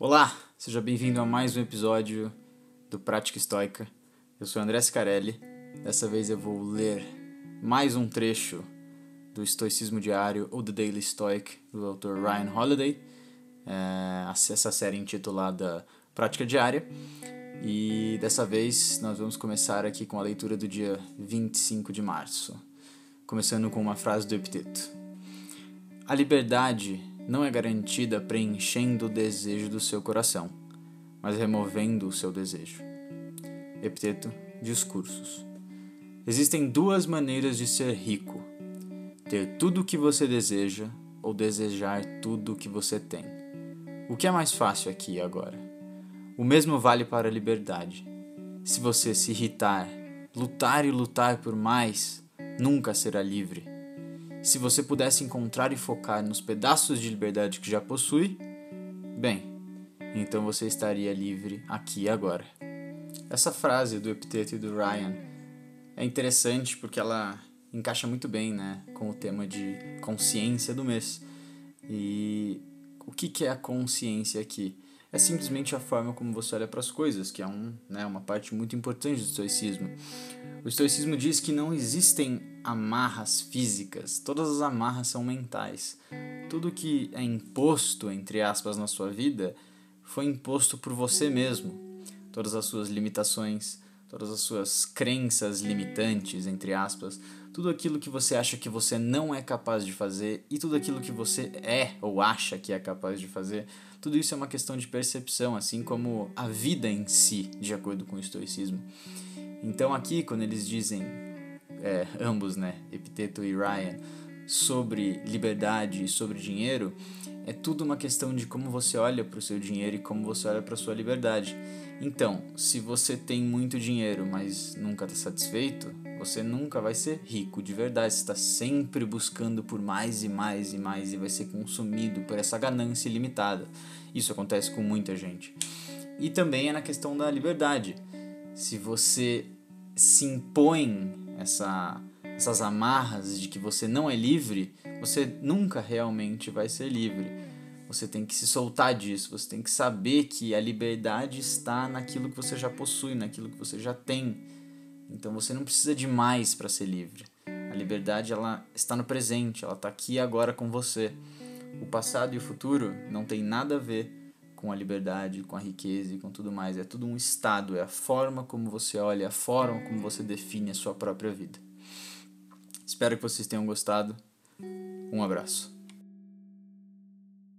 Olá, seja bem-vindo a mais um episódio do Prática Estoica. Eu sou André Scarelli. Dessa vez eu vou ler mais um trecho do Estoicismo Diário ou The Daily Stoic do autor Ryan Holiday, é, essa série intitulada Prática Diária. E dessa vez nós vamos começar aqui com a leitura do dia 25 de março, começando com uma frase do Epiteto. A liberdade não é garantida preenchendo o desejo do seu coração, mas removendo o seu desejo. Epiteto Discursos. Existem duas maneiras de ser rico: ter tudo o que você deseja ou desejar tudo o que você tem. O que é mais fácil aqui e agora? O mesmo vale para a liberdade. Se você se irritar, lutar e lutar por mais, nunca será livre se você pudesse encontrar e focar nos pedaços de liberdade que já possui, bem, então você estaria livre aqui e agora. Essa frase do Epiteto e do Ryan é interessante porque ela encaixa muito bem né, com o tema de consciência do mês. E o que, que é a consciência aqui? é simplesmente a forma como você olha para as coisas, que é um, né, uma parte muito importante do estoicismo. O estoicismo diz que não existem amarras físicas, todas as amarras são mentais. Tudo que é imposto, entre aspas, na sua vida foi imposto por você mesmo. Todas as suas limitações, todas as suas crenças limitantes, entre aspas, tudo aquilo que você acha que você não é capaz de fazer e tudo aquilo que você é ou acha que é capaz de fazer, tudo isso é uma questão de percepção, assim como a vida em si, de acordo com o estoicismo. Então aqui, quando eles dizem, é, ambos, né, Epiteto e Ryan, sobre liberdade e sobre dinheiro, é tudo uma questão de como você olha para o seu dinheiro e como você olha para a sua liberdade. Então, se você tem muito dinheiro, mas nunca está satisfeito, você nunca vai ser rico de verdade. Você está sempre buscando por mais e mais e mais e vai ser consumido por essa ganância ilimitada. Isso acontece com muita gente. E também é na questão da liberdade. Se você se impõe essa, essas amarras de que você não é livre, você nunca realmente vai ser livre. Você tem que se soltar disso, você tem que saber que a liberdade está naquilo que você já possui, naquilo que você já tem. Então você não precisa de mais para ser livre. A liberdade ela está no presente, ela está aqui agora com você. O passado e o futuro não tem nada a ver com a liberdade, com a riqueza e com tudo mais. É tudo um estado, é a forma como você olha, é a forma como você define a sua própria vida. Espero que vocês tenham gostado. Um abraço.